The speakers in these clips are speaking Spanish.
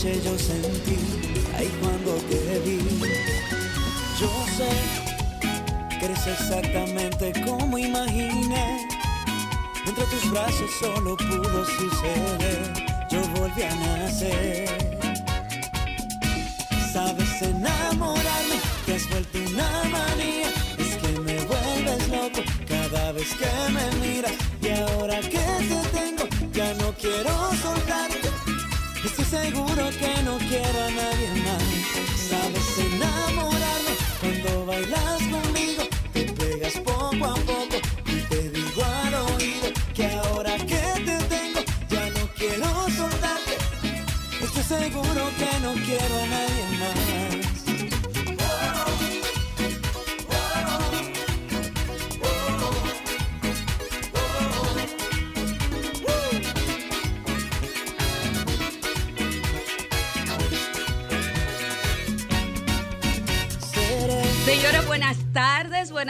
noche yo sentí? Ahí cuando te vi. Yo sé que eres exactamente como imaginé. Entre tus brazos solo pudo suceder. Yo volví a nacer. Sabes enamorarme, te has vuelto seguro que no quiero a nadie más. Sabes enamorarme cuando bailas conmigo.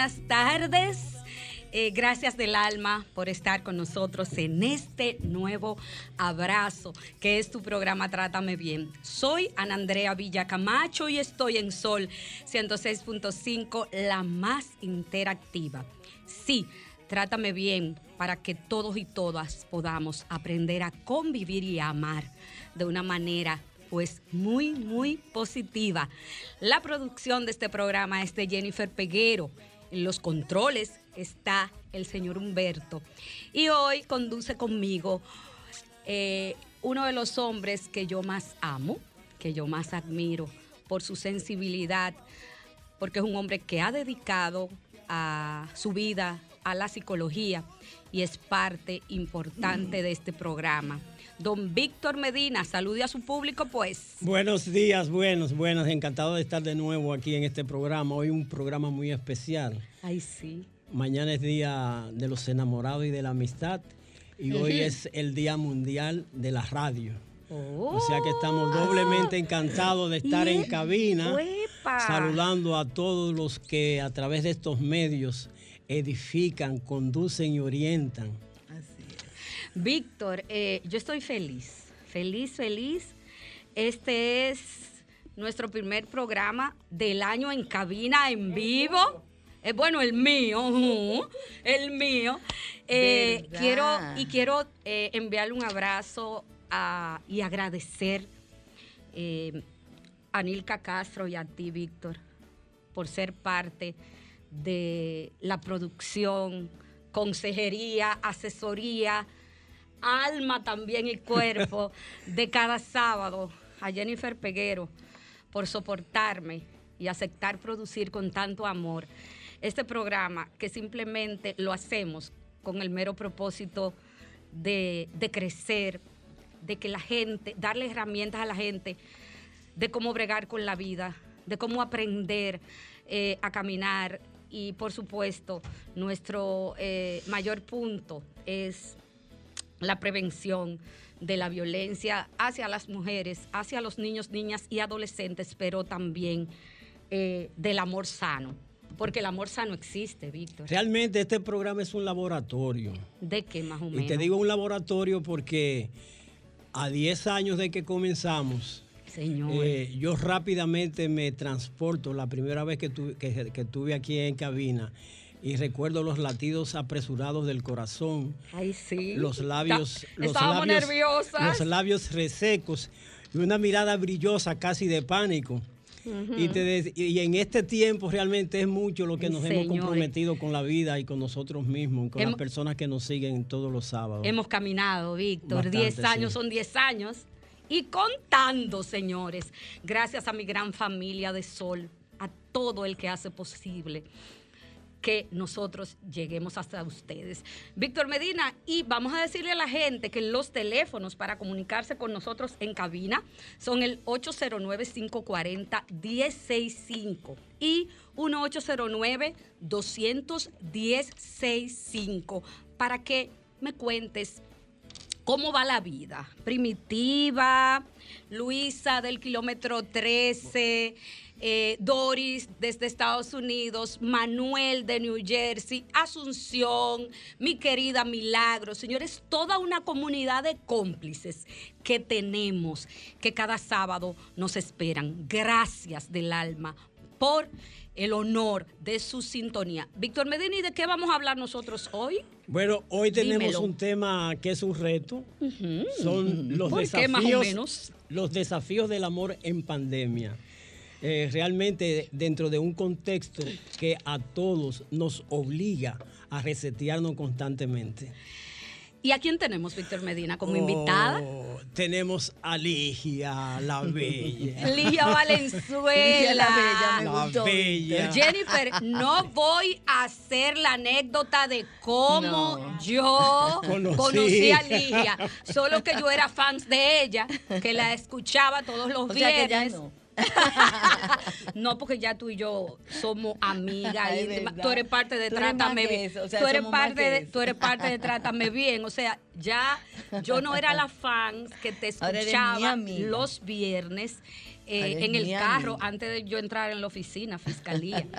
Buenas tardes. Eh, gracias del alma por estar con nosotros en este nuevo abrazo que es tu programa Trátame Bien. Soy Ana Andrea Villa Camacho y estoy en Sol 106.5, la más interactiva. Sí, trátame bien para que todos y todas podamos aprender a convivir y a amar de una manera pues muy, muy positiva. La producción de este programa es de Jennifer Peguero. En los controles está el señor Humberto. Y hoy conduce conmigo eh, uno de los hombres que yo más amo, que yo más admiro por su sensibilidad, porque es un hombre que ha dedicado a su vida a la psicología y es parte importante de este programa. Don Víctor Medina, salude a su público, pues. Buenos días, buenos, buenos. Encantado de estar de nuevo aquí en este programa. Hoy un programa muy especial. Ay, sí. Mañana es Día de los Enamorados y de la Amistad. Y hoy es el Día Mundial de la Radio. Oh. O sea que estamos doblemente encantados de estar en cabina, ¡Uepa! saludando a todos los que a través de estos medios edifican, conducen y orientan. Víctor, eh, yo estoy feliz, feliz, feliz. Este es nuestro primer programa del año en cabina en vivo. Eh, bueno, el mío, el mío. Eh, quiero y quiero eh, enviarle un abrazo a- y agradecer a Nilka Castro y a ti, Víctor, por ser parte de la producción, consejería, asesoría, alma también y cuerpo de cada sábado. A Jennifer Peguero por soportarme y aceptar producir con tanto amor este programa que simplemente lo hacemos con el mero propósito de, de crecer, de que la gente, darle herramientas a la gente de cómo bregar con la vida, de cómo aprender eh, a caminar y por supuesto nuestro eh, mayor punto es la prevención de la violencia hacia las mujeres, hacia los niños, niñas y adolescentes, pero también eh, del amor sano, porque el amor sano existe, Víctor. Realmente este programa es un laboratorio. ¿De qué más o Y menos? te digo un laboratorio porque a 10 años de que comenzamos, Señor. eh, yo rápidamente me transporto la primera vez que, tu- que, que estuve aquí en cabina y recuerdo los latidos apresurados del corazón, Ay, sí. los labios, Está- los labios, nerviosas. los labios resecos y una mirada brillosa casi de pánico. Y, te de- y en este tiempo realmente es mucho lo que nos hemos comprometido con la vida y con nosotros mismos, con Hemos- las personas que nos siguen todos los sábados. Hemos caminado, Víctor. Bastante, 10 años sí. son 10 años. Y contando, señores. Gracias a mi gran familia de Sol, a todo el que hace posible que nosotros lleguemos hasta ustedes. Víctor Medina, y vamos a decirle a la gente que los teléfonos para comunicarse con nosotros en cabina son el 809-540-1065 y 1809-210-65 para que me cuentes ¿Cómo va la vida? Primitiva, Luisa del kilómetro 13, eh, Doris desde Estados Unidos, Manuel de New Jersey, Asunción, mi querida Milagro. Señores, toda una comunidad de cómplices que tenemos, que cada sábado nos esperan. Gracias del alma por el honor de su sintonía. Víctor Medina, ¿y de qué vamos a hablar nosotros hoy? Bueno, hoy tenemos un tema que es un reto. Son los desafíos, los desafíos del amor en pandemia. Eh, realmente dentro de un contexto que a todos nos obliga a resetearnos constantemente. ¿Y a quién tenemos, Víctor Medina, como invitada? Oh, tenemos a Ligia, la bella. Ligia Valenzuela. la bella, Jennifer, no voy a hacer la anécdota de cómo yo conocí. a Ligia. Solo que yo era fans de ella, que la escuchaba todos los viernes. no, porque ya tú y yo somos amigas Tú eres parte de Trátame Bien. tú, eres parte de, tú eres parte de Trátame Bien. O sea, ya yo no era la fan que te escuchaba los viernes eh, en el carro antes de yo entrar en la oficina, fiscalía.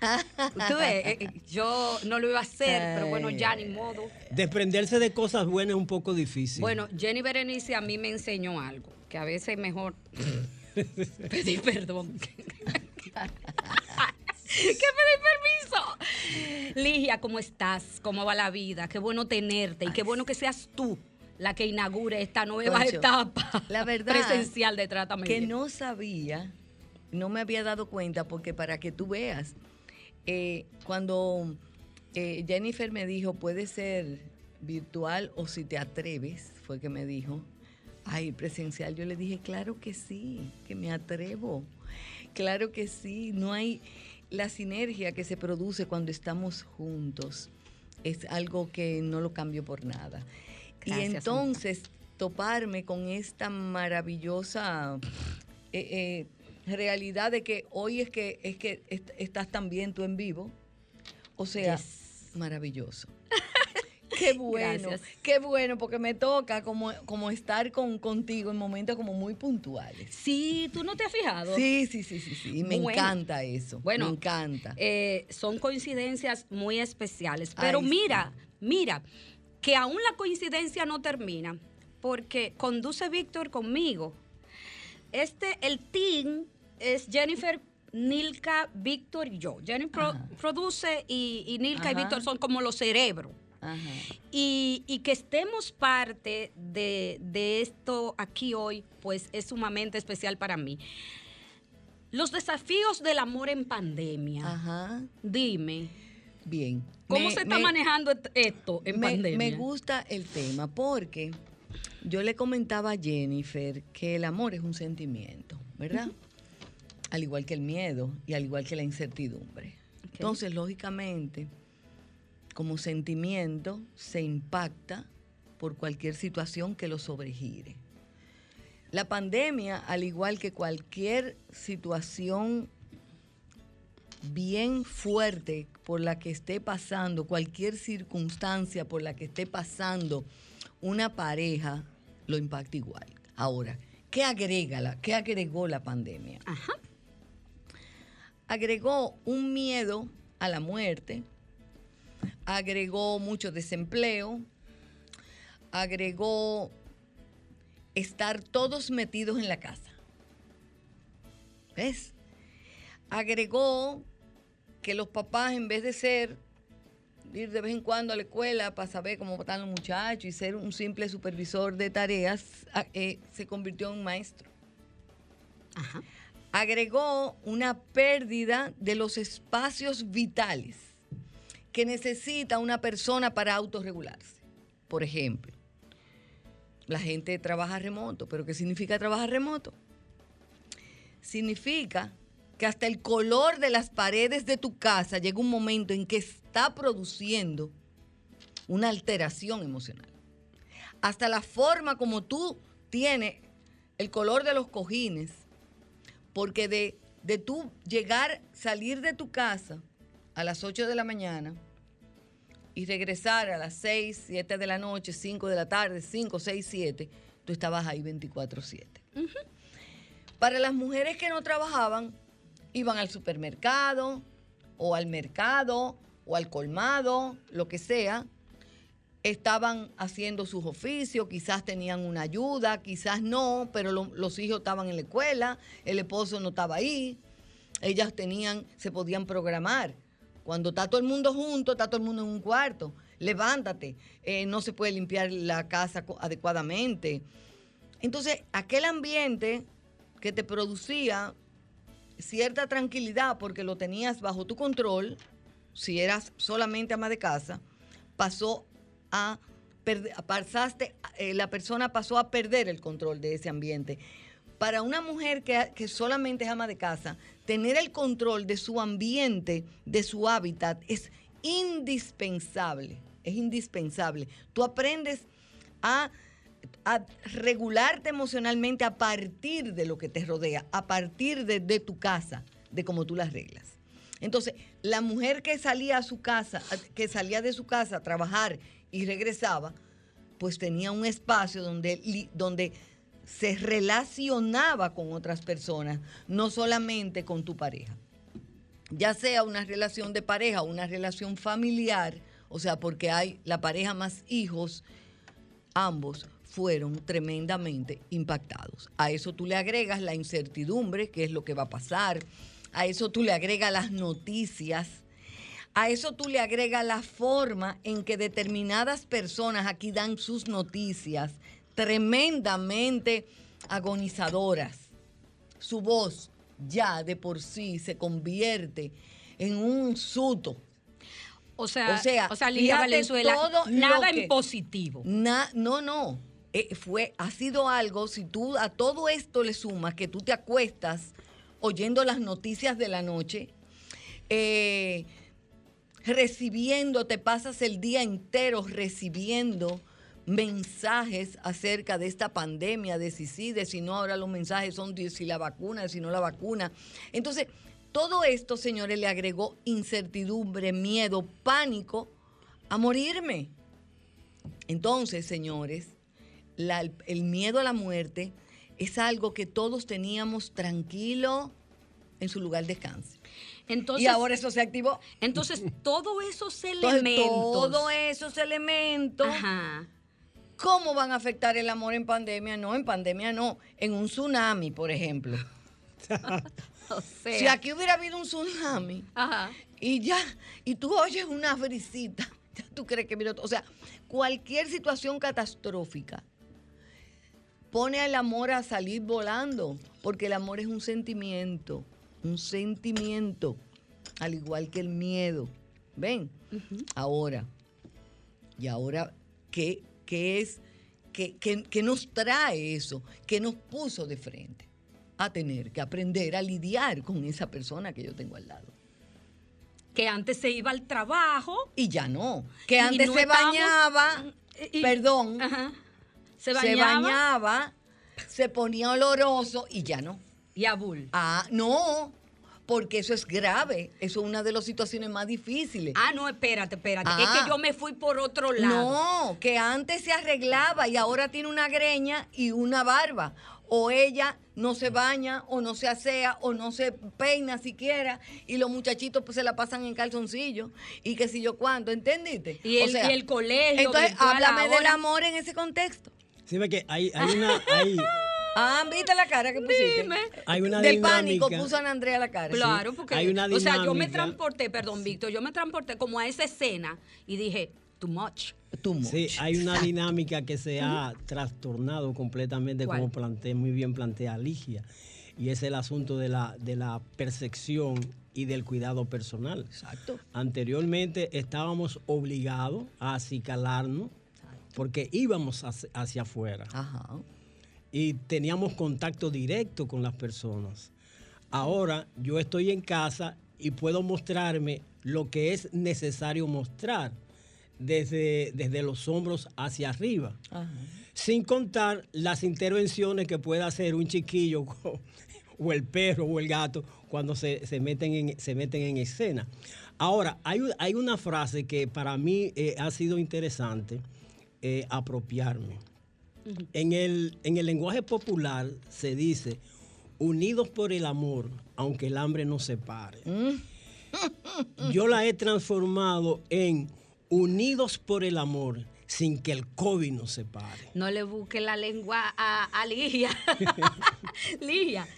Tú ves, eh, eh, yo no lo iba a hacer, pero bueno, ya ni modo. Desprenderse de cosas buenas es un poco difícil. Bueno, Jenny Berenice a mí me enseñó algo, que a veces es mejor Pedir perdón. ¿Qué pedir permiso? Ligia, ¿cómo estás? ¿Cómo va la vida? Qué bueno tenerte y qué bueno que seas tú la que inaugure esta nueva etapa la verdad, presencial de tratamiento. Que no sabía, no me había dado cuenta, porque para que tú veas, eh, cuando eh, Jennifer me dijo, puede ser virtual o si te atreves, fue que me dijo, Ay, presencial, yo le dije, claro que sí, que me atrevo. Claro que sí, no hay la sinergia que se produce cuando estamos juntos. Es algo que no lo cambio por nada. y entonces toparme con esta maravillosa eh, eh, realidad de que hoy es que es que estás también tú en vivo. O sea, maravilloso. Qué bueno, qué bueno, porque me toca como, como estar con, contigo en momentos como muy puntuales. Sí, tú no te has fijado. Sí, sí, sí, sí, sí. me encanta eso. Bueno, me encanta. Eh, son coincidencias muy especiales. Pero mira, mira, que aún la coincidencia no termina, porque conduce Víctor conmigo. Este, el team es Jennifer Nilka, Víctor y yo. Jennifer produce y, Nilka y Víctor son como los cerebros. Y, que estemos parte de, esto aquí hoy, pues es sumamente especial para mí. Los desafíos del amor en pandemia. Ajá. Dime. Bien. ¿Cómo se está manejando esto en pandemia? Me gusta el tema porque yo le comentaba a Jennifer que el amor es un sentimiento, ¿verdad? Al igual que el miedo y al igual que la incertidumbre. Entonces, lógicamente, como sentimiento se impacta por cualquier situación que lo sobregire. La pandemia, al igual que cualquier situación bien fuerte por la que esté pasando, cualquier circunstancia por la que esté pasando una pareja, lo impacta igual. Ahora, ¿qué agrega la, qué agregó la pandemia? Agregó un miedo a la muerte, agregó mucho desempleo, agregó estar todos metidos en la casa. ¿Ves? Agregó que los papás, en vez de ser, ir de vez en cuando a la escuela para saber cómo están los muchachos y ser un simple supervisor de tareas, eh, se convirtió en maestro. Agregó una pérdida de los espacios vitales que necesita una persona para autorregularse. Por ejemplo, la gente trabaja remoto, pero ¿qué significa trabajar remoto? Significa que hasta el color de las paredes de tu casa llega un momento en que está produciendo una alteración emocional. Hasta la forma como tú tienes el color de los cojines, porque de, de tú llegar, salir de tu casa a las 8 de la mañana y regresar a las 6, 7 de la noche, 5 de la tarde, 5, 6, 7, tú estabas ahí 24/7. Para las mujeres que no trabajaban, iban al supermercado o al mercado o al colmado, lo que sea, estaban haciendo sus oficios, quizás tenían una ayuda, quizás no, pero los hijos estaban en la escuela, el esposo no estaba ahí, ellas tenían, se podían programar. Cuando está todo el mundo junto, está todo el mundo en un cuarto, levántate, eh, no se puede limpiar la casa adecuadamente. Entonces, aquel ambiente que te producía cierta tranquilidad porque lo tenías bajo tu control, si eras solamente ama de casa, pasó a eh, la persona pasó a perder el control de ese ambiente. Para una mujer que, que, solamente es ama de casa, tener el control de su ambiente, de su hábitat, es indispensable. Es indispensable. Tú aprendes a, regularte emocionalmente a partir de lo que te rodea, a partir de, de tu casa, de cómo tú las reglas. Entonces, la mujer que salía a su casa, que salía de su casa a trabajar y regresaba, pues tenía un espacio donde se relacionaba con otras personas, no solamente con tu pareja. Ya sea una relación de pareja, una relación familiar, o sea, porque hay la pareja más hijos, ambos fueron tremendamente impactados. A eso tú le agregas la incertidumbre, qué es lo que va a pasar. A eso tú le agregas las noticias a eso tú le agregas la forma en que determinadas personas aquí dan sus noticias tremendamente agonizadoras. Su voz ya de por sí se convierte en un suto. O sea, o sea, o sea Valenzuela, nada en positivo. no, no. Eh, fue, ha sido algo, si tú a todo esto le sumas que tú te acuestas oyendo las noticias de la noche, eh, recibiendo, te pasas el día entero recibiendo mensajes acerca de esta pandemia, de si sí, de si no, ahora los mensajes son de si la vacuna, de si no la vacuna. Entonces, todo esto, señores, le agregó incertidumbre, miedo, pánico a morirme. Entonces, señores, el miedo a la muerte es algo que todos teníamos tranquilo en su lugar de descanso y ahora eso se activó. Entonces, todos esos elementos. Todos esos elementos. ¿Cómo van a afectar el amor en pandemia? No, en pandemia no. En un tsunami, por ejemplo. si aquí hubiera habido un tsunami y ya, y tú oyes una brisita, ya tú crees que mira, o sea, cualquier situación catastrófica pone al amor a salir volando, porque el amor es un sentimiento un sentimiento, al igual que el miedo. ¿Ven? Ahora, y ahora, ¿qué, es, qué, qué, nos trae eso? ¿Qué nos puso de frente? A tener que aprender a lidiar con esa persona que yo tengo al lado. Que antes se iba al trabajo. Y ya no. Que antes se bañaba, perdón, se bañaba, se ponía oloroso y ya no. Y a Bull. Ah, no, porque eso es grave. Eso es una de las situaciones más difíciles. Ah, no, espérate, espérate. es que ah. yo me fui por otro lado. No, que antes se arreglaba y ahora tiene una greña y una barba. O ella no se baña, o no se asea, o no se peina siquiera, y los muchachitos pues se la pasan en calzoncillo, y qué sé yo cuánto, ¿entendiste? Y el, el colegio. Entonces, háblame del amor en ese contexto. Sí, que hay, hay una... Hay, Ah, ¿viste la cara que pusiste? Dime. Hay una Del pánico puso Ana Andrea la cara. Claro, porque hay una o sea, yo me transporté, perdón, Víctor, yo me transporté como a esa escena y dije, too much. Too much. Sí, hay una dinámica que se ha trastornado completamente, como planteé, muy bien plantea Ligia, y es el asunto de la, de la percepción y del cuidado personal. Exacto. Anteriormente estábamos obligados a acicalarnos porque íbamos hacia afuera. Ajá y teníamos contacto directo con las personas. Ahora yo estoy en casa y puedo mostrarme lo que es necesario mostrar desde, desde los hombros hacia arriba. Sin contar las intervenciones que puede hacer un chiquillo o el perro o el gato cuando se, meten, en, se meten en escena. Ahora, hay, hay una frase que para mí eh, ha sido interesante eh, apropiarme. En, el, en el lenguaje popular se dice, unidos por el amor, aunque el hambre nos separe. Mm. Yo la he transformado en unidos por el amor, sin que el COVID nos separe. No le busque la lengua a, a Ligia. Ligia,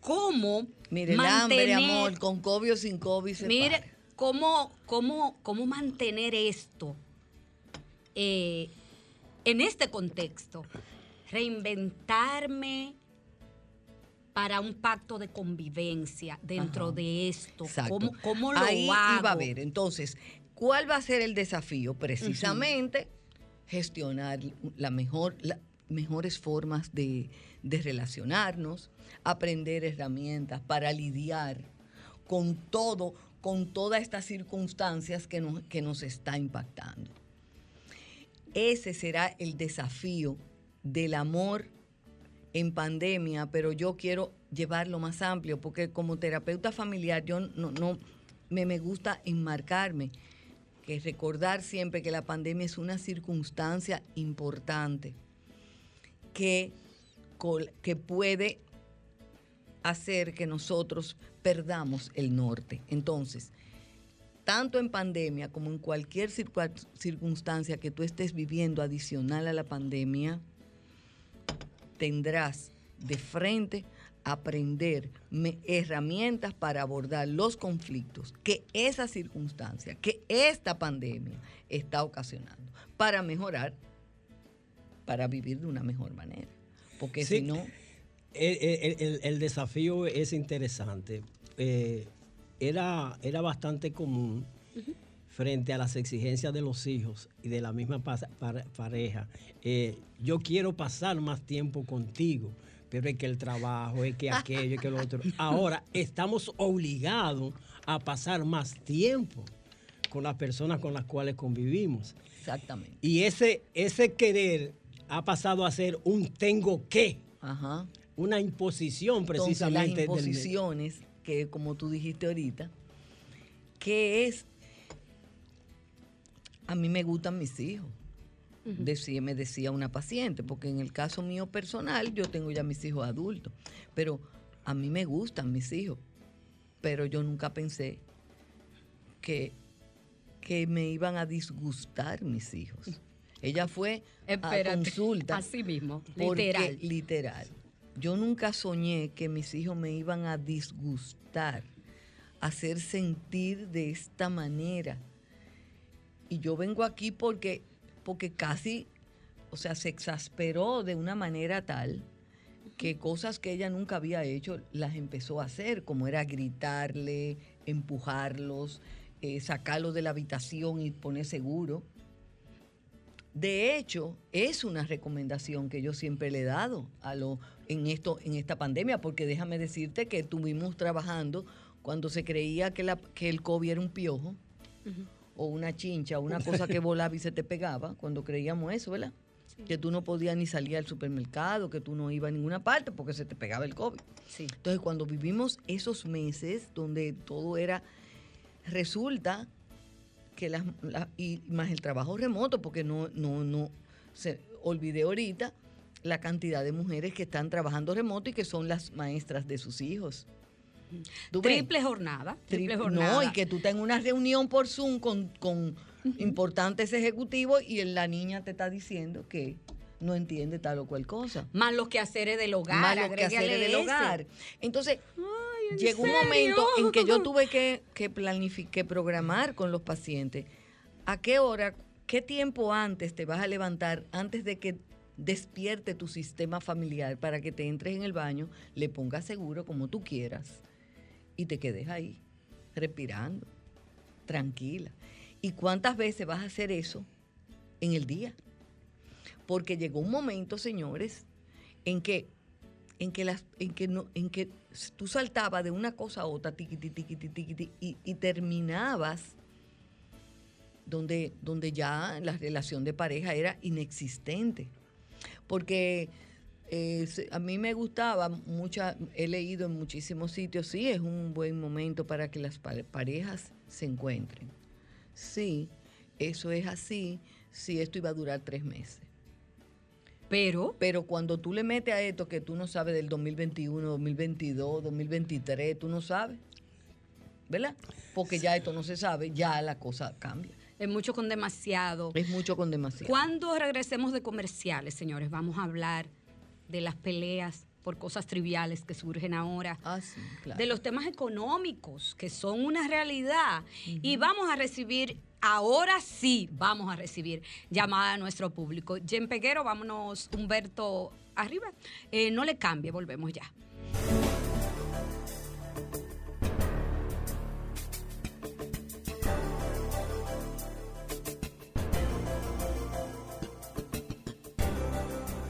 ¿cómo Mire, mantener, el hambre, amor, con COVID o sin COVID se Mire, ¿cómo, cómo, cómo mantener esto eh, en este contexto? Reinventarme para un pacto de convivencia dentro de esto. ¿Cómo, ¿Cómo, lo Ahí iba a ver. Entonces, ¿cuál va a ser el desafío? Precisamente gestionar la mejor, las mejores formas de, relacionarnos, aprender herramientas para lidiar con todo, con todas estas circunstancias que nos, que nos está impactando. Ese será el desafío del amor en pandemia, pero yo quiero llevarlo más amplio, porque como terapeuta familiar yo no, me, me gusta enmarcarme que recordar siempre que la pandemia es una circunstancia importante que, que puede hacer que nosotros perdamos el norte. Entonces, tanto en pandemia como en cualquier circunstancia que tú estés viviendo adicional a la pandemia, tendrás de frente aprender herramientas para abordar los conflictos que esa circunstancia, que esta pandemia está ocasionando, para mejorar, para vivir de una mejor manera. Porque si no... El, desafío es interesante. Eh, era, era bastante común frente a las exigencias de los hijos y de la misma pareja. Eh, yo quiero pasar más tiempo contigo pero es que el trabajo, es que aquello, es que lo otro. Ahora estamos obligados a pasar más tiempo con las personas con las cuales convivimos. Exactamente. Y ese, ese querer ha pasado a ser un tengo que. Ajá. Una imposición precisamente. Entonces, las imposiciones, que como tú dijiste ahorita, que es, a mí me gustan mis hijos decía, me decía una paciente, porque en el caso mío personal yo tengo ya mis hijos adultos, pero a mí me gustan mis hijos, pero yo nunca pensé que, que me iban a disgustar mis hijos. Ella fue a consulta. Así mismo, literal. Literal. Yo nunca soñé que mis hijos me iban a disgustar, hacer sentir de esta manera. Y yo vengo aquí porque porque casi, o sea, se exasperó de una manera tal que cosas que ella nunca había hecho las empezó a hacer, como era gritarle, empujarlos, eh, sacarlos de la habitación y poner seguro. De hecho, es una recomendación que yo siempre le he dado a lo, en, esto, en esta pandemia, porque déjame decirte que estuvimos trabajando cuando se creía que, la, que el COVID era un piojo o una chincha, una cosa que volaba y se te pegaba, cuando creíamos eso, ¿verdad? Que tú no podías ni salir al supermercado, que tú no ibas a ninguna parte porque se te pegaba el COVID. Entonces, cuando vivimos esos meses donde todo era, resulta que las, y más el trabajo remoto, porque no, no, no, se olvidé ahorita la cantidad de mujeres que están trabajando remoto y que son las maestras de sus hijos. Triple jornada, triple jornada. No, y que tú tengas una reunión por Zoom con, importantes ejecutivos y la niña te está diciendo que no entiende tal o cual cosa. Más los quehaceres del hogar. Más los quehaceres del hogar. Entonces, llegó un momento en que yo tuve que, que planificar, que programar con los pacientes. ¿A qué hora, qué tiempo antes te vas a levantar, antes de que despierte tu sistema familiar para que te entres en el baño, le pongas seguro como tú quieras y te quedes ahí, respirando, tranquila. ¿Y cuántas veces vas a hacer eso en el día? Porque llegó un momento, señores, en que en que las en que no en que tú saltabas de una cosa a otra tiquiti, tiquiti, tiquiti, y, y terminabas donde, donde ya la relación de pareja era inexistente. Porque a mí me gustaba, mucha, he leído en muchísimos sitios, sí, es un buen momento para que las parejas se encuentren. Sí, eso es así, sí, esto iba a durar tres meses. Pero, pero cuando tú le metes a esto que tú no sabes del 2021, 2022, 2023, tú no sabes, ¿verdad? Porque ya esto no se sabe, ya la cosa cambia. Es mucho con demasiado. Es mucho con demasiado. Cuando regresemos de comerciales, señores, vamos a hablar de las peleas por cosas triviales que surgen ahora, ah, de los temas económicos que son una realidad y vamos a recibir, ahora sí vamos a recibir llamada a nuestro público. Jen Peguero, vámonos Humberto arriba. Eh, no le cambie, volvemos ya.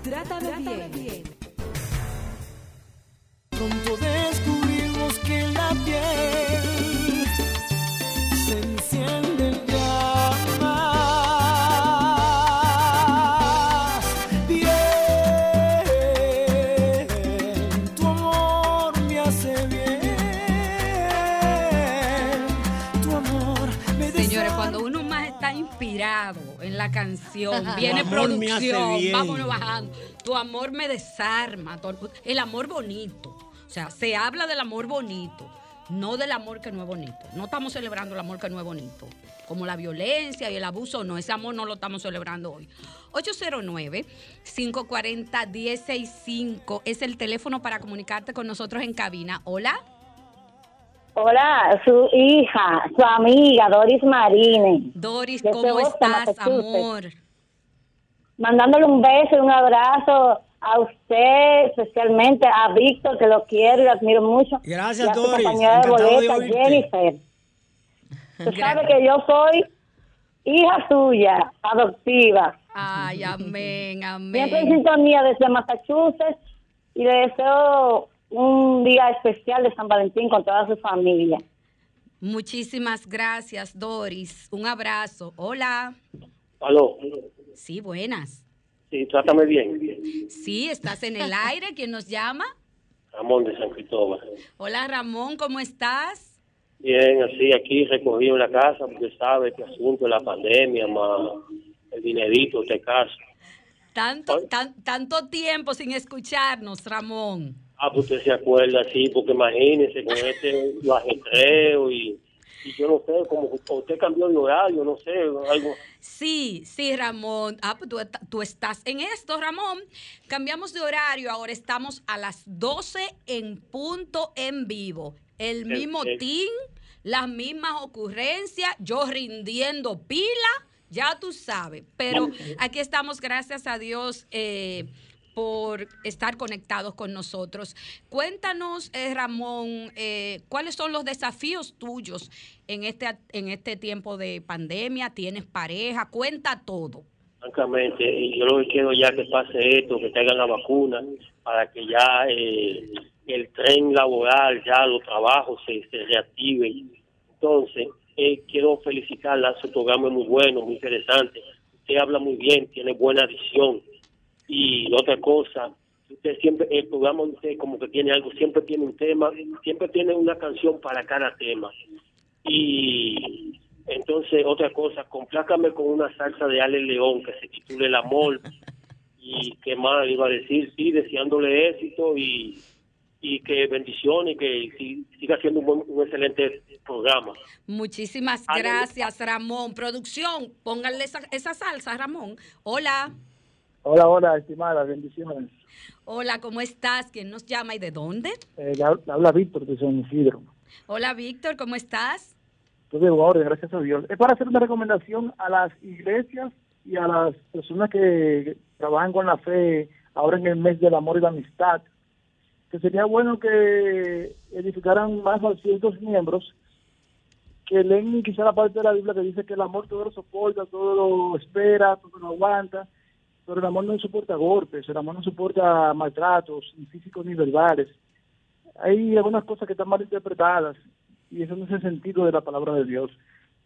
Trátame, bien. bien. Pronto descubrimos que la piel la canción, viene producción, vámonos bajando. Tu amor me desarma, el amor bonito. O sea, se habla del amor bonito, no del amor que no es bonito. No estamos celebrando el amor que no es bonito. Como la violencia y el abuso, no, ese amor no lo estamos celebrando hoy. 809-540-165 es el teléfono para comunicarte con nosotros en cabina. Hola. Hola, su hija, su amiga Doris Marine. Doris, ¿cómo estás, amor? Mandándole un beso y un abrazo a usted, especialmente a Víctor, que lo quiero y lo admiro mucho. Gracias, y a Doris. compañera de boleta, Jennifer. Tú sabes que yo soy hija suya, adoptiva. Ay, amén, amén. Siempre en sintonía desde Massachusetts y le deseo un día especial de San Valentín con toda su familia. Muchísimas gracias, Doris. Un abrazo. Hola. Aló. Sí, buenas. Sí, trátame bien. Sí, estás en el aire. ¿Quién nos llama? Ramón de San Cristóbal. Hola, Ramón, ¿cómo estás? Bien, así aquí recogido en la casa, porque sabe que asunto de la pandemia, más el dinerito, este caso. Tanto, tanto tiempo sin escucharnos, Ramón. Ah, pues usted se acuerda, sí, porque imagínese con este lo ajetreo y, y yo no sé, como usted cambió de horario, no sé, algo. Sí, sí, Ramón. Ah, pues tú, estás en esto, Ramón. Cambiamos de horario, ahora estamos a las 12 en punto en vivo. El mismo team, las mismas ocurrencias, yo rindiendo pila, ya tú sabes. Pero aquí estamos, gracias a Dios. Eh, por estar conectados con nosotros. Cuéntanos, eh, Ramón, eh, cuáles son los desafíos tuyos en este, en este tiempo de pandemia. ¿Tienes pareja? Cuenta todo. Francamente, yo lo que quiero ya que pase esto, que traigan la vacuna, para que ya eh, el tren laboral, ya los trabajos se, se reactiven. Entonces, quiero felicitarla, su programa es muy bueno, muy interesante. Usted habla muy bien, tiene buena visión y otra cosa, usted siempre, el programa usted como que tiene algo, siempre tiene un tema, siempre tiene una canción para cada tema. Y entonces, otra cosa, complácame con una salsa de Ale León que se titule El Amor. Y qué más iba a decir, sí, deseándole éxito y, y que bendiciones y que siga siendo un, excelente programa. Muchísimas gracias, Ramón. Producción, pónganle esa, esa salsa, Ramón. Hola. Hola, hola, estimada, bendiciones. Hola, ¿cómo estás? ¿Quién nos llama y de dónde? Eh, habla Víctor de San Isidro. Hola, Víctor, ¿cómo estás? Todo de orden, gracias a Dios. Es para hacer una recomendación a las iglesias y a las personas que trabajan con la fe ahora en el mes del amor y la amistad, que sería bueno que edificaran más a ciertos miembros que leen quizá la parte de la Biblia que dice que el amor todo lo soporta, todo lo espera, todo lo aguanta, pero el amor no soporta golpes, el amor no soporta maltratos, ni físicos ni verbales. Hay algunas cosas que están mal interpretadas y eso no es el sentido de la palabra de Dios.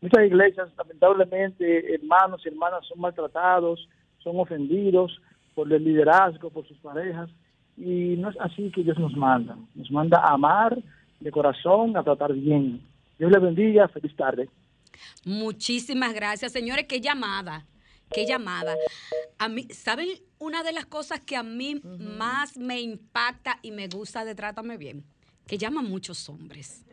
Muchas iglesias, lamentablemente, hermanos y hermanas son maltratados, son ofendidos por el liderazgo, por sus parejas. Y no es así que Dios nos manda. Nos manda a amar de corazón, a tratar bien. Dios le bendiga. Feliz tarde. Muchísimas gracias, señores. Qué llamada. Qué llamada. A mí, ¿saben una de las cosas que a mí más me impacta y me gusta de Trátame Bien? Que llaman muchos hombres.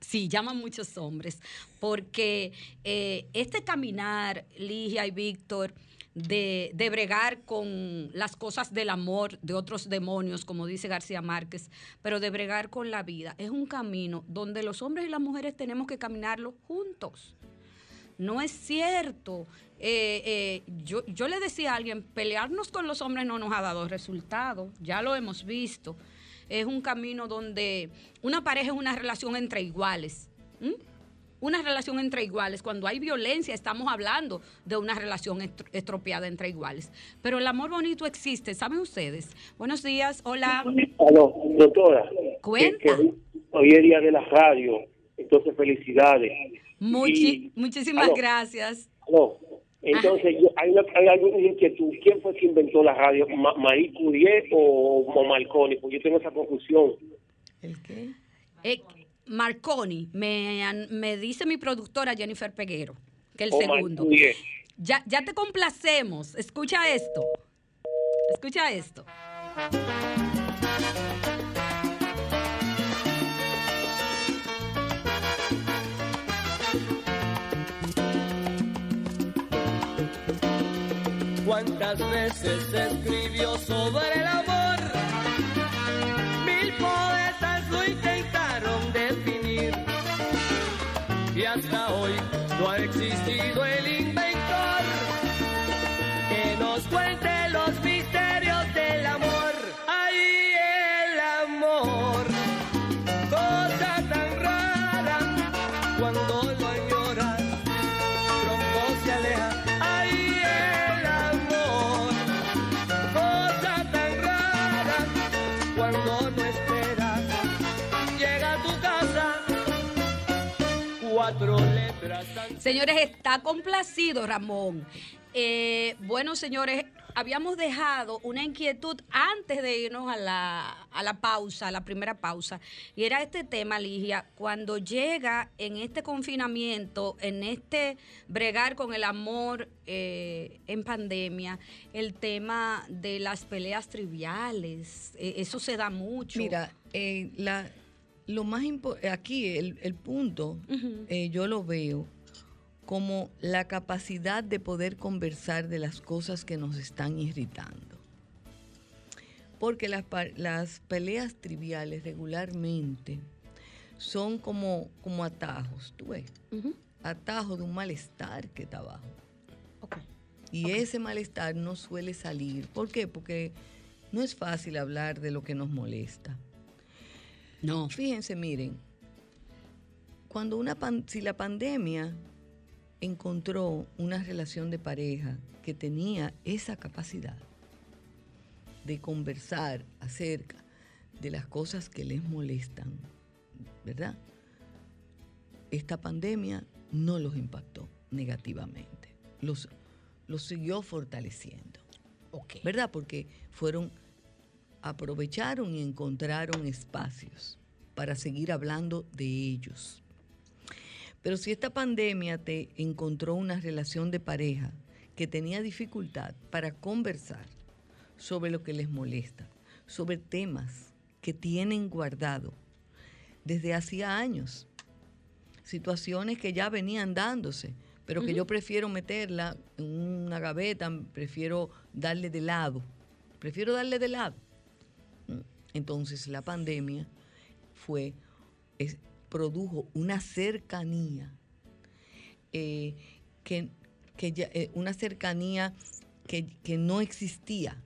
Sí, llaman muchos hombres. Porque eh, este caminar, Ligia y Víctor, de, de, bregar con las cosas del amor, de otros demonios, como dice García Márquez, pero de bregar con la vida. Es un camino donde los hombres y las mujeres tenemos que caminarlo juntos. No es cierto. Eh, eh, yo, yo le decía a alguien, pelearnos con los hombres no nos ha dado resultado, ya lo hemos visto. Es un camino donde una pareja es una relación entre iguales. Una relación entre iguales. Cuando hay violencia estamos hablando de una relación estropeada entre iguales. Pero el amor bonito existe, ¿saben ustedes? Buenos días, hola. Aló, doctora. Cuenta. hoy es día de la radio, entonces felicidades muchísimas gracias. No, entonces hay, hay alguna inquietud. ¿Quién fue que inventó la radio? ¿Marie Curie o, Marconi? Pues yo tengo esa confusión. ¿El qué? Eh, Marconi, me, me dice mi productora Jennifer Peguero, que el segundo. Ya, ya te complacemos. Escucha esto. Escucha esto. Cuántas veces se escribió sobre el amor. Mil poetas lo intentaron definir. Y hasta hoy no ha existido Señores, está complacido Ramón. Eh, bueno, señores, habíamos dejado una inquietud antes de irnos a la, a la pausa, a la primera pausa, y era este tema, Ligia, cuando llega en este confinamiento, en este bregar con el amor eh, en pandemia, el tema de las peleas triviales, eh, eso se da mucho. Mira, la lo más aquí el, el punto, eh, yo lo veo como la capacidad de poder conversar de las cosas que nos están irritando. Porque las, las peleas triviales regularmente son como, como atajos, tú ves, atajos de un malestar que está abajo. Y ese malestar no suele salir. ¿Por qué? Porque no es fácil hablar de lo que nos molesta. No. Fíjense, miren, cuando una si la pandemia encontró una relación de pareja que tenía esa capacidad de conversar acerca de las cosas que les molestan, ¿verdad? Esta pandemia no los impactó negativamente, los, los siguió fortaleciendo, ¿verdad? Porque fueron aprovecharon y encontraron espacios para seguir hablando de ellos. Pero si esta pandemia te encontró una relación de pareja que tenía dificultad para conversar sobre lo que les molesta, sobre temas que tienen guardado desde hacía años, situaciones que ya venían dándose, pero que yo prefiero meterla en una gaveta, prefiero darle de lado, prefiero darle de lado. Entonces la pandemia fue, produjo una cercanía, eh, que, eh, una cercanía que, que no existía,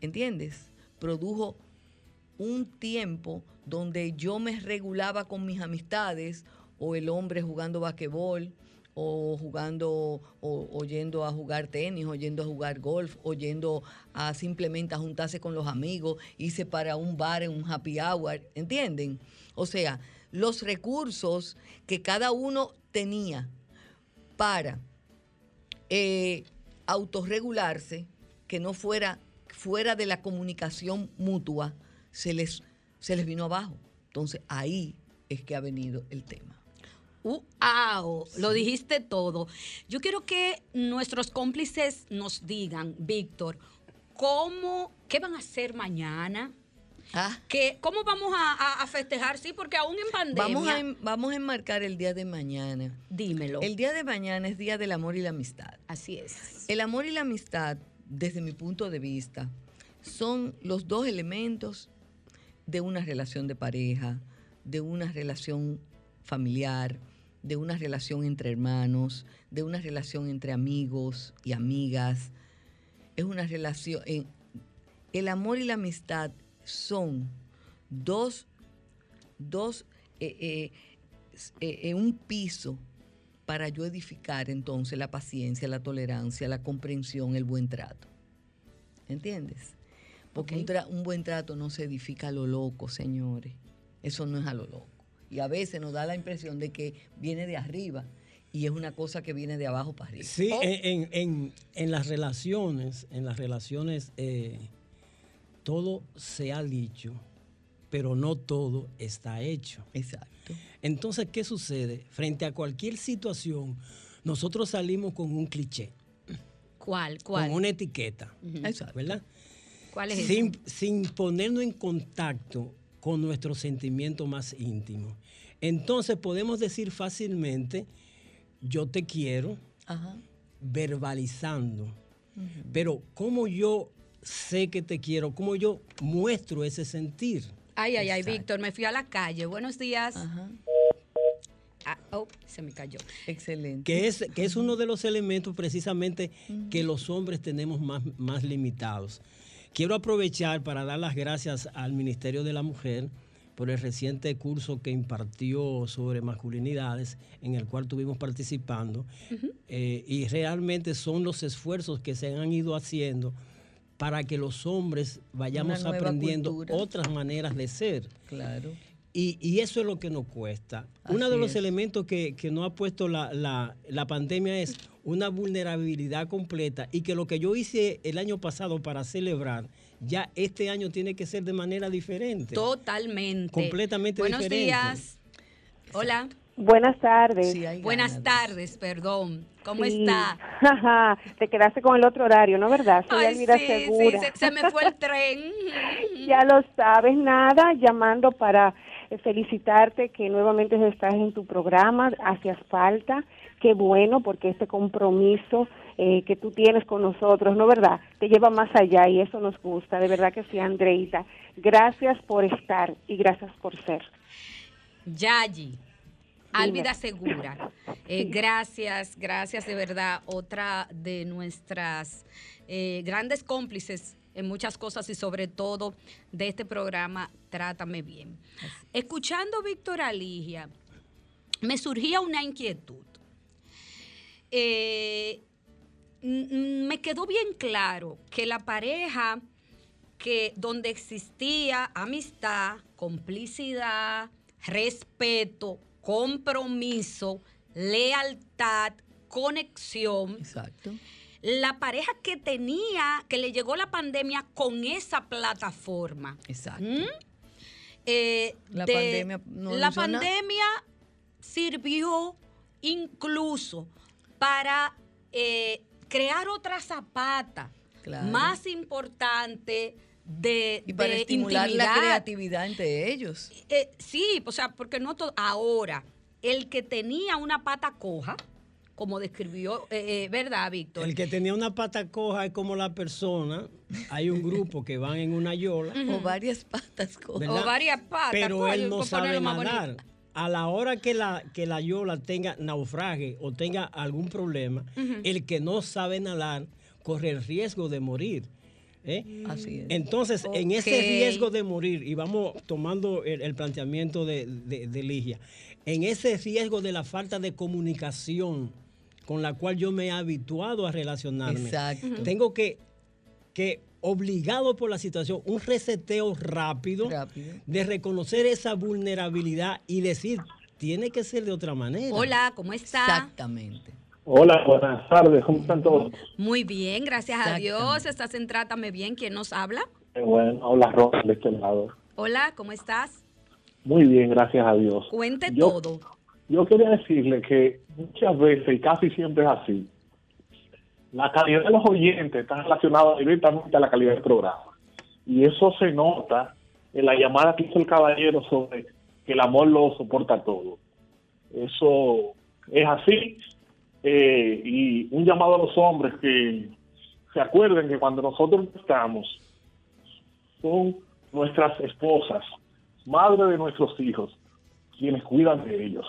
¿entiendes? Produjo un tiempo donde yo me regulaba con mis amistades o el hombre jugando basquetbol o jugando, o, yendo a jugar tenis, o yendo a jugar golf, o yendo a simplemente a juntarse con los amigos, irse para un bar en un happy hour, ¿entienden? O sea, los recursos que cada uno tenía para eh, autorregularse, que no fuera fuera de la comunicación mutua, se les, se les vino abajo. Entonces ahí es que ha venido el tema. ¡Wow! Lo dijiste todo. Yo quiero que nuestros cómplices nos digan, Víctor, ¿cómo, qué van a hacer mañana? Ah. ¿Cómo vamos a, festejar? Sí, porque aún en pandemia. Vamos a, vamos a enmarcar el día de mañana. Dímelo. El día de mañana es Día del Amor y la Amistad. Así es. El amor y la amistad, desde mi punto de vista, son los dos elementos de una relación de pareja, de una relación familiar, de una relación entre hermanos, de una relación entre amigos y amigas. Es una relación, el amor y la amistad son dos, dos, eh, eh, eh, un piso para yo edificar entonces la paciencia, la tolerancia, la comprensión, el buen trato. ¿Entiendes? Porque un, un, buen trato no se edifica a lo loco, señores. Eso no es a lo loco. Y a veces nos da la impresión de que viene de arriba y es una cosa que viene de abajo para arriba. Sí, en, las relaciones, en las relaciones, eh, todo se ha dicho, pero no todo está hecho. Exacto. Entonces, ¿qué sucede? Frente a cualquier situación, nosotros salimos con un cliché. ¿Cuál? ¿Cuál? Con una etiqueta. Exacto. ¿Verdad? ¿Cuál es sin, sin ponernos en contacto con nuestro sentimiento más íntimo. Entonces podemos decir fácilmente, yo te quiero, verbalizando. Pero ¿cómo yo sé que te quiero? ¿Cómo yo muestro ese sentir? Ay, ay, ay, Víctor, me fui a la calle. Buenos días. Ah, oh, se me cayó. Excelente. Que es, que es uno de los elementos precisamente que los hombres tenemos más, más limitados. Quiero aprovechar para dar las gracias al Ministerio de la Mujer por el reciente curso que impartió sobre masculinidades, en el cual estuvimos participando. Eh, y realmente son los esfuerzos que se han ido haciendo para que los hombres vayamos aprendiendo otras maneras de ser. Claro. Y, eso es lo que nos cuesta. Uno de los elementos que, que nos ha puesto la, la, pandemia es una vulnerabilidad completa y que lo que yo hice el año pasado para celebrar, ya este año tiene que ser de manera diferente. Totalmente. Completamente diferente. Buenos días. Hola. Buenas tardes. Buenas tardes, perdón. ¿Cómo está? Te quedaste con el otro horario, ¿no verdad? Soy Ay, Elvira Segura. Sí, se, me fue el tren. ya lo sabes, nada, llamando para eh, felicitarte que nuevamente estás en tu programa, hacías falta, qué bueno porque este compromiso eh, que tú tienes con nosotros, ¿no verdad? Te lleva más allá y eso nos gusta, de verdad que sí, Andreita. Gracias por estar y gracias por ser. Yayi. Álvida Segura, eh, gracias, gracias de verdad. Otra de nuestras grandes cómplices en muchas cosas y sobre todo de este programa Trátame Bien. Escuchando Víctor Aligia, me surgía una inquietud. Eh, me quedó bien claro que la pareja que donde existía amistad, complicidad, respeto, compromiso, lealtad, conexión. Exacto la pareja que tenía, que le llegó la pandemia con esa plataforma. Exacto. ¿Mm? Eh, la pandemia, la pandemia sirvió incluso para eh, crear otra zapata más importante de y para estimular la creatividad entre ellos. Eh, sí, o sea, porque no todo. Ahora, el que tenía una pata coja, como describió, eh, eh, ¿verdad, Víctor? El que tenía una pata coja es como la persona. Hay un grupo que van en una yola. O varias patas cojas. O varias patas. Pero él no sabe nadar. A la hora que la, que la yola tenga naufrague o tenga algún problema, el que no sabe nadar corre el riesgo de morir. ¿Eh? Así es. Entonces, en ese riesgo de morir, y vamos tomando el, planteamiento de, de Ligia, en ese riesgo de la falta de comunicación, con la cual yo me he habituado a relacionarme. Exacto. Tengo que, que, obligado por la situación, un reseteo rápido, de reconocer esa vulnerabilidad y decir, tiene que ser de otra manera. Hola, ¿cómo está? Exactamente. Hola, buenas tardes, ¿cómo están todos? Muy bien, gracias a Dios. Estás en Trátame Bien. ¿Quién nos habla? bueno, hola, Rosa, de este lado. Hola, ¿cómo estás? Muy bien, gracias a Dios. Cuente todo. Yo quería decirle que muchas veces, y casi siempre es así, la calidad de los oyentes está relacionada directamente a la calidad del programa. Y eso se nota en la llamada que hizo el caballero sobre que el amor lo soporta todo. Eso es así. Eh, y un llamado a los hombres que se acuerden que cuando nosotros estamos son nuestras esposas, madre de nuestros hijos, quienes cuidan de ellos.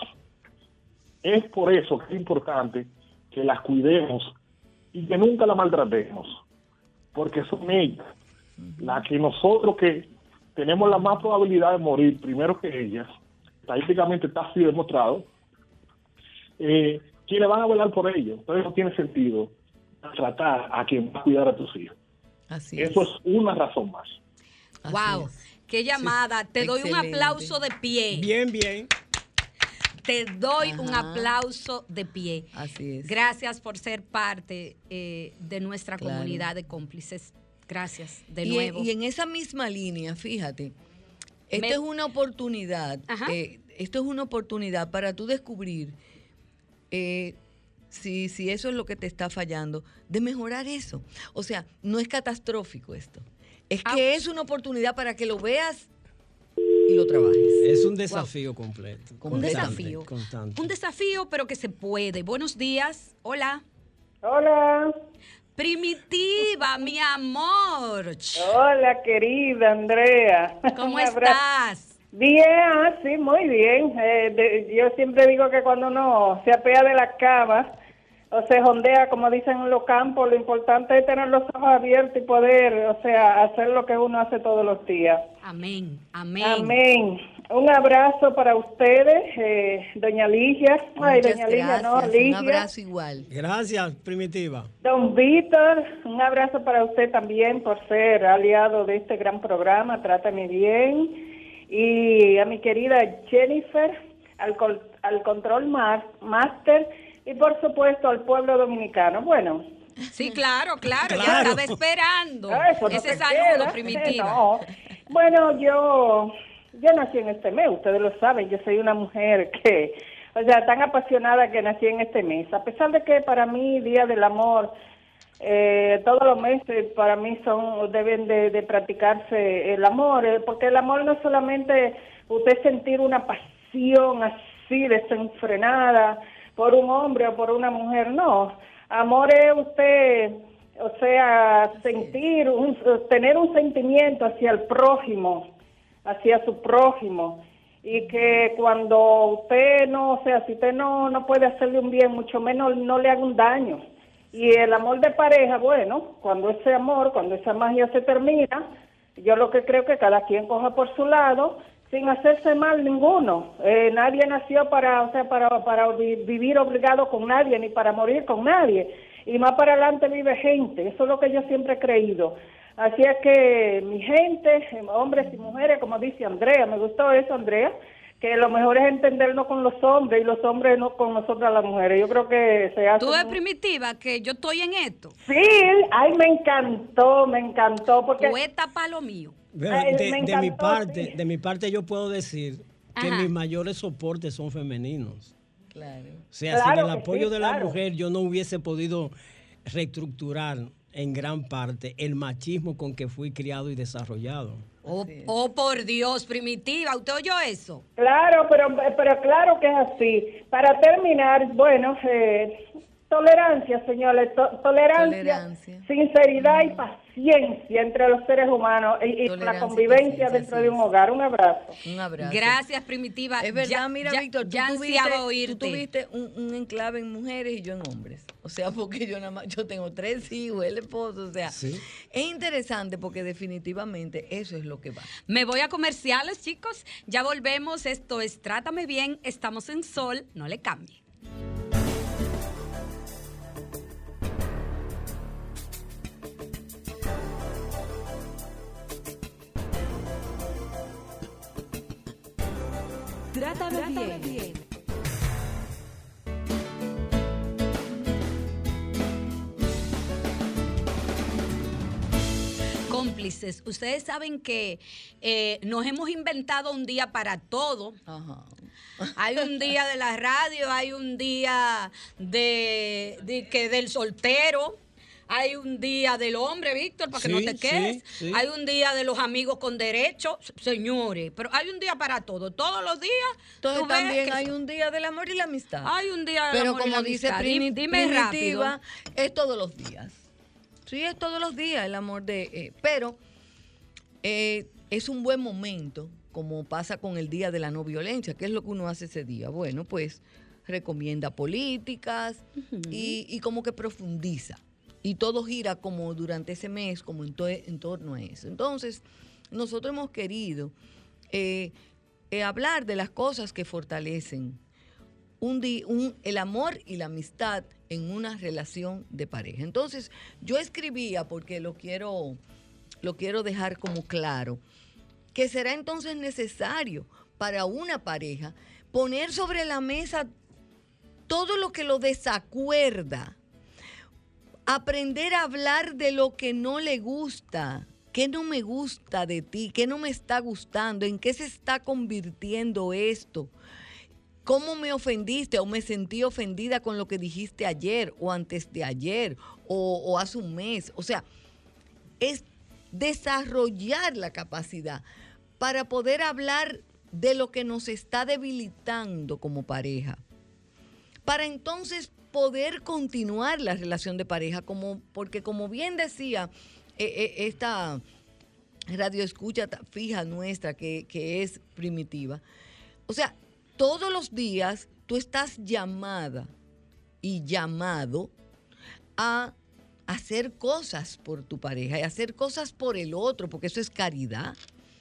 Es por eso que es importante que las cuidemos y que nunca las maltratemos, porque son ellas las que nosotros que tenemos la más probabilidad de morir primero que ellas, estadísticamente está así demostrado, eh, quienes van a velar por ellos. Entonces no tiene sentido tratar a quien va a cuidar a tus hijos. Así Eso es. una razón más. wow, qué llamada. Te doy un aplauso de pie. Bien, bien. Te doy un aplauso de pie. Así es. Gracias por ser parte eh, de nuestra comunidad de cómplices. Gracias, de nuevo. Y en esa misma línea, fíjate, esto es una oportunidad, eh, esto es una oportunidad para tú descubrir eh, si, si eso es lo que te está fallando, de mejorar eso. O sea, no es catastrófico esto. Es que ah. es una oportunidad para que lo veas y lo trabajes. Es un desafío completo. Un desafío. Un desafío, pero que se puede. Buenos días. Hola. Hola. Primitiva, mi amor. Hola, querida Andrea. ¿Cómo estás? Bien, ah, sí, muy bien. Eh, yo siempre digo que cuando uno se apea de la cama o se jondea, como dicen en los campos, lo importante es tener los ojos abiertos y poder, o sea, hacer lo que uno hace todos los días. Amén, amén. Amén. Un abrazo para ustedes, eh, doña Ligia. Ay, doña Ligia, no, Ligia. Un abrazo igual. Gracias, Primitiva. Don Víctor, un abrazo para usted también por ser aliado de este gran programa, Trátame Bien y a mi querida Jennifer, al, al control master y por supuesto al pueblo dominicano. Bueno. Sí, claro, claro, ya estaba esperando ese saludo primitivo. Bueno, yo, yo nací en este mes, ustedes lo saben, yo soy una mujer que, o sea, tan apasionada que nací en este mes, a pesar de que para mí Día del Amor eh, todos los meses para mí son deben de, practicarse el amor, eh, porque el amor no es solamente usted sentir una pasión así desenfrenada por un hombre o por una mujer, no. Amor es usted, o sea, sentir, un, tener un sentimiento hacia el prójimo, hacia su prójimo. Y que cuando usted no, o sea, si usted no, no puede hacerle un bien, mucho menos no le haga un daño y el amor de pareja, bueno, cuando ese amor, cuando esa magia se termina, yo lo que creo que cada quien coja por su lado sin hacerse mal ninguno. Eh, nadie nació para, o sea, para, para vivir obligado con nadie ni para morir con nadie. Y más para adelante vive gente. Eso es lo que yo siempre he creído. Así es que mi gente, hombres y mujeres, como dice Andrea, me gustó eso, Andrea, que lo mejor es entendernos con los hombres y los hombres no con nosotras las mujeres. Yo creo que se hace... Tú eres primitiva, que yo estoy en esto. Sí, ay, me encantó, me encantó. Porque... Para lo mío. de, mi parte, de mi parte yo puedo decir que mis mayores soportes son femeninos. Claro. O sea, sin el apoyo de la mujer yo no hubiese podido reestructurar en gran parte el machismo con que fui criado y desarrollado. Oh, oh, por Dios, primitiva, ¿usted oyó eso? Claro, pero, pero claro que es así. Para terminar, bueno, eh, tolerancia, señores, tolerancia, sinceridad y paciencia entre los seres humanos y, la convivencia dentro de un hogar. Un abrazo. Un abrazo. Gracias, primitiva. Es verdad, mira, Víctor, tú, tuviste, un, un enclave en mujeres y yo en hombres. O sea, porque yo nada más, yo tengo tres hijos, el esposo, o sea, es interesante porque definitivamente eso es lo que va. Me voy a comerciales, chicos. Ya volvemos. Esto es Trátame Bien. Estamos en Sol. No le cambie. Trátame, bien. Cómplices, ustedes saben que eh, nos hemos inventado un día para todo. Ajá. Hay un día de la radio, hay un día de que del soltero, hay un día del hombre, Víctor, para que no te quedes. Hay un día de los amigos con derechos, señores. Pero hay un día para todo. Todos los días. Entonces también hay un día del amor y la amistad. Hay un día del amor y la amistad. Pero como dice Dime rápido. es todos los días. Sí, es todos los días el amor de... Eh, pero eh, es un buen momento, como pasa con el Día de la No Violencia. ¿Qué es lo que uno hace ese día? Bueno, pues recomienda políticas y, como que profundiza. Y todo gira como durante ese mes, como en, en torno a eso. Entonces, nosotros hemos querido eh, hablar de las cosas que fortalecen un, un, el amor y la amistad en una relación de pareja. Entonces, yo escribía, porque lo quiero, lo quiero dejar como claro, que será entonces necesario para una pareja poner sobre la mesa todo lo que lo desacuerda, aprender a hablar de lo que no le gusta, qué no me gusta de ti, qué no me está gustando, en qué se está convirtiendo esto cómo me ofendiste o me sentí ofendida con lo que dijiste ayer o antes de ayer o, hace un mes. O sea, es desarrollar la capacidad para poder hablar de lo que nos está debilitando como pareja. Para entonces poder continuar la relación de pareja, como, porque como bien decía eh, eh, esta radio escucha fija nuestra que, que es primitiva, o sea, todos los días tú estás llamada y llamado a hacer cosas por tu pareja y hacer cosas por el otro, porque eso es caridad.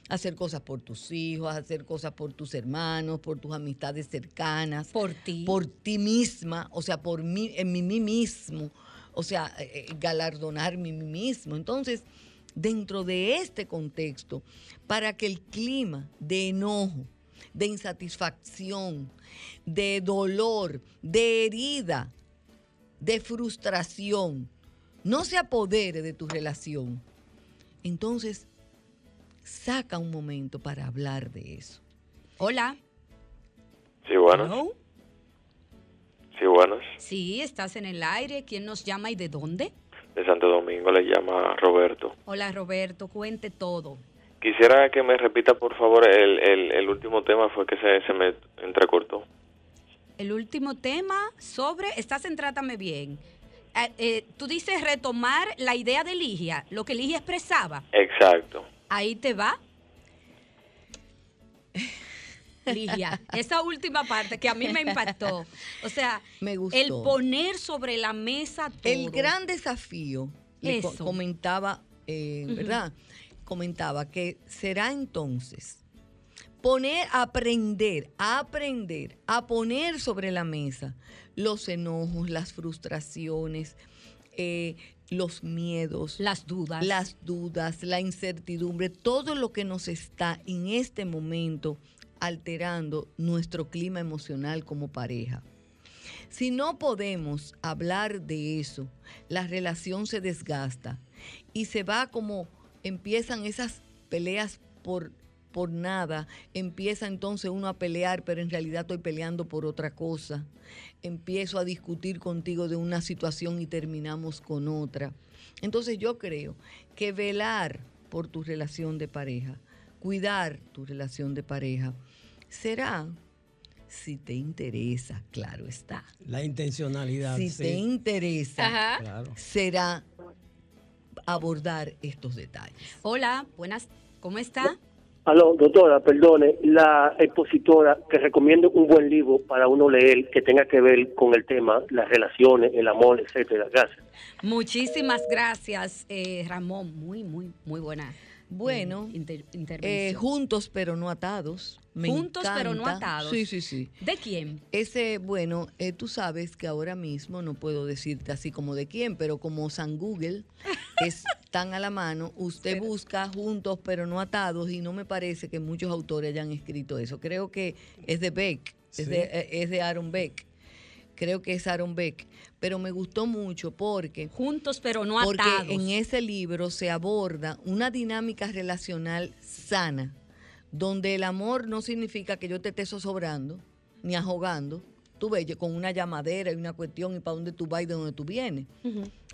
Hacer cosas por tus hijos, hacer cosas por tus hermanos, por tus amistades cercanas. Por ti. Por ti misma, o sea, por mí, en mí mismo. O sea, eh, eh, galardonar mí mismo. Entonces, dentro de este contexto, para que el clima de enojo, de insatisfacción, de dolor, de herida, de frustración, no se apodere de tu relación, entonces saca un momento para hablar de eso. Hola. Sí, bueno. Sí, buenas. Sí, estás en el aire. ¿Quién nos llama y de dónde? De Santo Domingo le llama Roberto. Hola Roberto, cuente todo. Quisiera que me repita, por favor, el, el, último tema, fue que se, se, me entrecortó. El último tema sobre, estás en Trátame Bien. Eh, eh, tú dices retomar la idea de Ligia, lo que Ligia expresaba. Exacto. Ahí te va. Ligia, esa última parte que a mí me impactó. O sea, me el poner sobre la mesa todo. El gran desafío, le comentaba, eh, ¿verdad? comentaba que será entonces poner, aprender, aprender, a poner sobre la mesa los enojos, las frustraciones, eh, los miedos, las dudas, las dudas, la incertidumbre, todo lo que nos está en este momento alterando nuestro clima emocional como pareja. Si no podemos hablar de eso, la relación se desgasta y se va como empiezan esas peleas por, por nada, empieza entonces uno a pelear, pero en realidad estoy peleando por otra cosa. Empiezo a discutir contigo de una situación y terminamos con otra. Entonces yo creo que velar por tu relación de pareja, cuidar tu relación de pareja, será si te interesa, claro está. La intencionalidad. Si te interesa, será abordar estos detalles. Hola, buenas, ¿cómo está? Aló, doctora, perdone, la expositora que recomiendo un buen libro para uno leer que tenga que ver con el tema, las relaciones, el amor, etcétera. Gracias. Muchísimas gracias, eh, Ramón. Muy, muy, muy buena bueno, eh, juntos pero no atados. juntos pero no atados. Sí, sí, sí. ¿De quién? Ese, bueno, eh, tú sabes que ahora mismo no puedo decirte así como de quién, pero como San Google es tan a la mano, usted busca juntos pero no atados y no me parece que muchos autores hayan escrito eso. Creo que es de Beck, es, de, eh, es de Aaron Beck. Creo que es Aaron Beck, pero me gustó mucho porque... Juntos pero no atados. Porque en ese libro se aborda una dinámica relacional sana, donde el amor no significa que yo te esté sobrando ni ahogando, tú ves, con una llamadera y una cuestión y para dónde tú vas y de dónde tú vienes.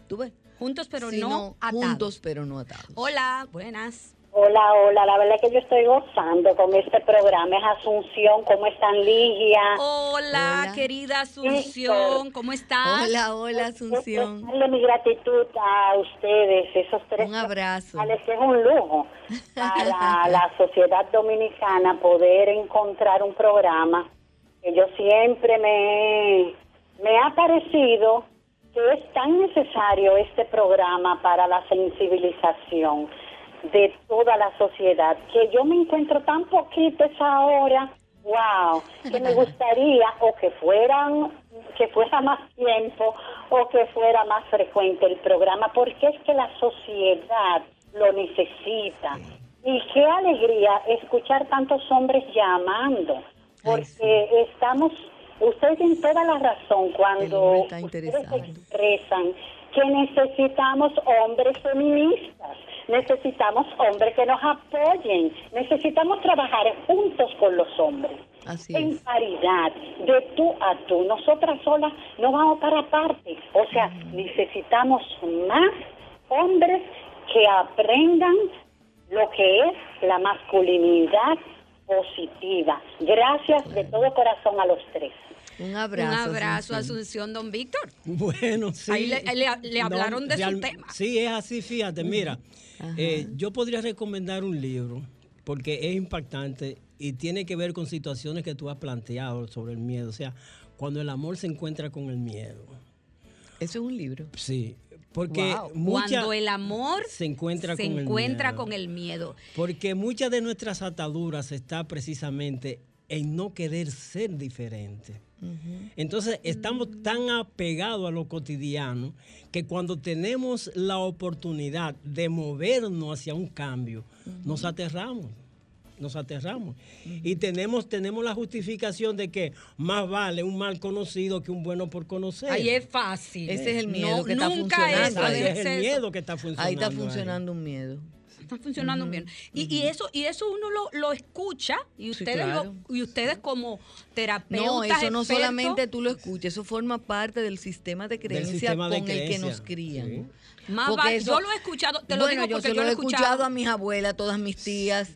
Tú ves. Juntos pero no atados. Juntos pero no atados. Hola, buenas. Hola, hola, la verdad es que yo estoy gozando con este programa. Es Asunción, ¿cómo están Ligia? Hola, querida Asunción, ¿cómo estás? Hola, hola Asunción. Darle mi gratitud a ustedes, esos tres. Un abrazo. Es un lujo para la sociedad dominicana poder encontrar un programa que yo siempre me, me ha parecido que es tan necesario este programa para la sensibilización de toda la sociedad, que yo me encuentro tan poquito esa hora, wow, que me gustaría o que fueran, que fuera más tiempo o que fuera más frecuente el programa, porque es que la sociedad lo necesita. Y qué alegría escuchar tantos hombres llamando, porque estamos, ustedes tienen toda la razón cuando ustedes expresan que necesitamos hombres feministas necesitamos hombres que nos apoyen, necesitamos trabajar juntos con los hombres. en paridad, de tú a tú. Nosotras solas no vamos para parte. O sea, necesitamos más hombres que aprendan lo que es la masculinidad positiva. Gracias de todo corazón a los tres. Un abrazo. Un abrazo, Asunción, don Víctor. Bueno, sí. Ahí le, hablaron de su tema. Sí, es así, fíjate, mira. Eh, yo podría recomendar un libro porque es impactante y tiene que ver con situaciones que tú has planteado sobre el miedo. O sea, cuando el amor se encuentra con el miedo. Eso es un libro. Sí. Porque cuando el amor se encuentra, con, encuentra el con el miedo. Porque muchas de nuestras ataduras está precisamente en no querer ser diferente. Entonces estamos tan apegados a lo cotidiano que cuando tenemos la oportunidad de movernos hacia un cambio, nos aterramos nos aterramos. Y tenemos, tenemos la justificación de que más vale un mal conocido que un bueno por conocer. Ahí es fácil. Ese es el miedo que está funcionando. Ahí es el miedo que está funcionando. Ahí está funcionando un miedo está funcionando bien. Y, eso y eso uno lo, escucha y ustedes y ustedes como terapeutas No, eso no solamente tú lo escuchas, eso forma parte del sistema de creencia con el que nos crían. Más yo lo he escuchado, te lo digo porque yo, lo he escuchado. a mis abuelas, todas mis tías.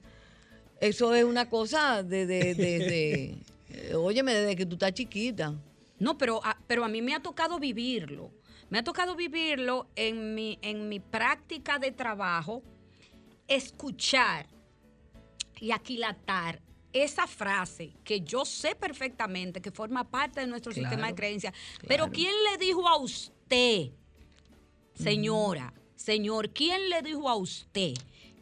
Eso es una cosa de, de, de, óyeme, desde que tú estás chiquita. No, pero a, pero a mí me ha tocado vivirlo. Me ha tocado vivirlo en mi, en mi práctica de trabajo escuchar y aquilatar esa frase que yo sé perfectamente que forma parte de nuestro sistema de creencias, pero ¿quién le dijo a usted, señora, señor, quién le dijo a usted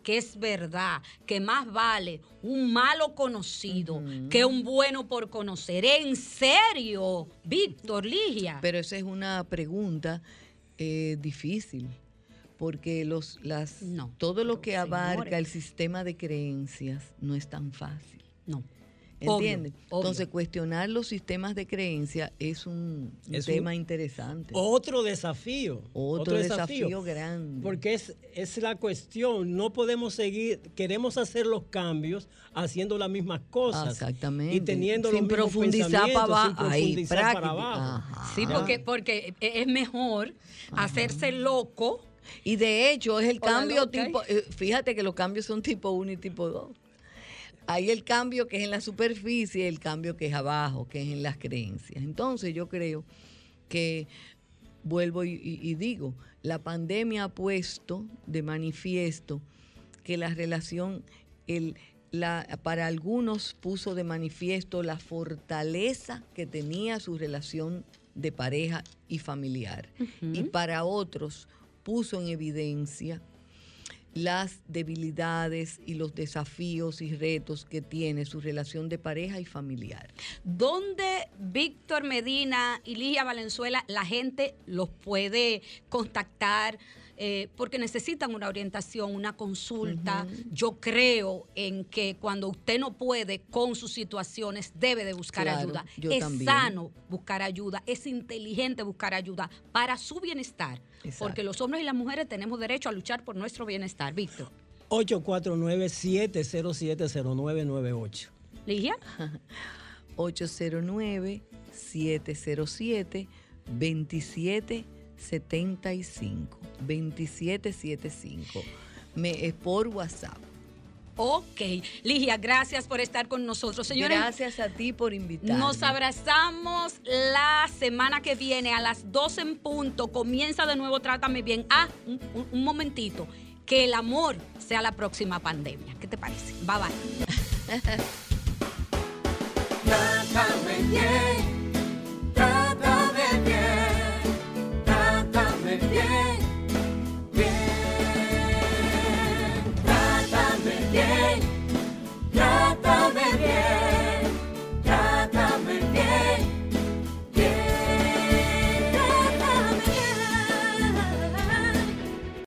que es verdad, que más vale un malo conocido que un bueno por conocer? ¿En serio, Víctor Ligia? Pero esa es una pregunta eh, difícil porque los, las, todo lo que abarca el sistema de creencias no es tan fácil. No. ¿Entiendes? Entonces, cuestionar los sistemas de creencia es un, tema interesante. Otro desafío. Otro, desafío, grande. Porque es, es la cuestión. No podemos seguir, queremos hacer los cambios haciendo las mismas cosas. Exactamente. Y teniendo sin los profundizar para abajo. Sin profundizar para abajo. Sí, porque, porque es mejor hacerse loco y de hecho es el cambio tipo, eh, fíjate que los cambios son tipo 1 y tipo 2. Hay el cambio que es en la superficie, el cambio que es abajo, que es en las creencias. Entonces yo creo que, vuelvo y, digo, la pandemia ha puesto de manifiesto que la relación, el, la, para algunos puso de manifiesto la fortaleza que tenía su relación de pareja y familiar. Y para otros puso en evidencia las debilidades y los desafíos y retos que tiene su relación de pareja y familiar. ¿Dónde Víctor Medina y Ligia Valenzuela la gente los puede contactar? Eh, porque necesitan una orientación, una consulta. Yo creo en que cuando usted no puede con sus situaciones, debe de buscar ayuda. Es sano buscar ayuda, es inteligente buscar ayuda para su bienestar, porque los hombres y las mujeres tenemos derecho a luchar por nuestro bienestar. Víctor. 849-707-0998. ¿Ligia? 809-707-27 75 2775. Me, es por WhatsApp. Ok, Ligia, gracias por estar con nosotros, señores. Gracias a ti por invitarme. Nos abrazamos la semana que viene a las 12 en punto. Comienza de nuevo, trátame bien. Ah, un, un momentito. Que el amor sea la próxima pandemia. ¿Qué te parece? Bye bye. yeah.